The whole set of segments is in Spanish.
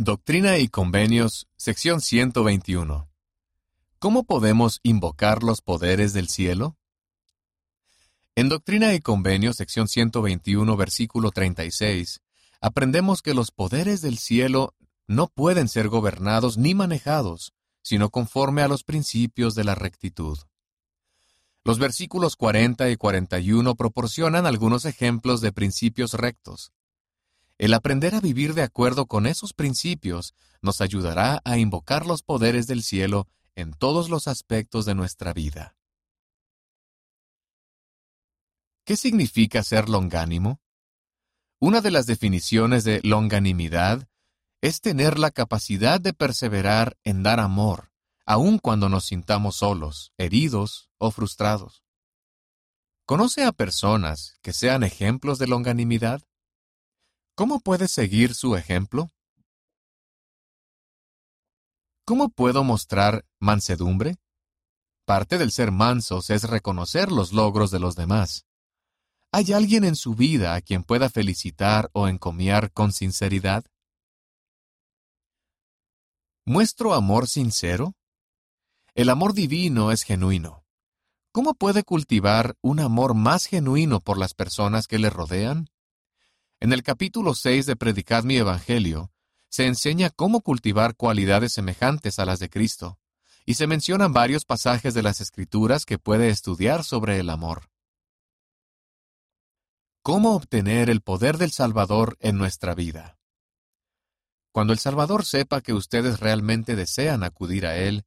Doctrina y Convenios, sección 121. ¿Cómo podemos invocar los poderes del cielo? En Doctrina y Convenios, sección 121, versículo 36, aprendemos que los poderes del cielo no pueden ser gobernados ni manejados, sino conforme a los principios de la rectitud. Los versículos 40 y 41 proporcionan algunos ejemplos de principios rectos. El aprender a vivir de acuerdo con esos principios nos ayudará a invocar los poderes del cielo en todos los aspectos de nuestra vida. ¿Qué significa ser longánimo? Una de las definiciones de longanimidad es tener la capacidad de perseverar en dar amor, aun cuando nos sintamos solos, heridos o frustrados. ¿Conoce a personas que sean ejemplos de longanimidad? ¿Cómo puedes seguir su ejemplo? ¿Cómo puedo mostrar mansedumbre? Parte del ser mansos es reconocer los logros de los demás. ¿Hay alguien en su vida a quien pueda felicitar o encomiar con sinceridad? ¿Muestro amor sincero? El amor divino es genuino. ¿Cómo puede cultivar un amor más genuino por las personas que le rodean? En el capítulo 6 de Predicad mi Evangelio, se enseña cómo cultivar cualidades semejantes a las de Cristo, y se mencionan varios pasajes de las Escrituras que puede estudiar sobre el amor. ¿Cómo obtener el poder del Salvador en nuestra vida? Cuando el Salvador sepa que ustedes realmente desean acudir a Él,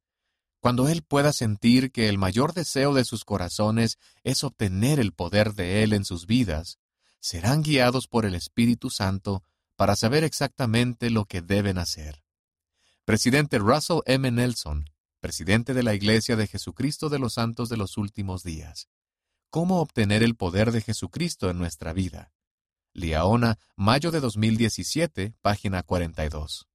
cuando Él pueda sentir que el mayor deseo de sus corazones es obtener el poder de Él en sus vidas, serán guiados por el Espíritu Santo para saber exactamente lo que deben hacer. Presidente Russell M. Nelson, presidente de la Iglesia de Jesucristo de los Santos de los Últimos Días. ¿Cómo obtener el poder de Jesucristo en nuestra vida? Liaona, mayo de 2017, página 42.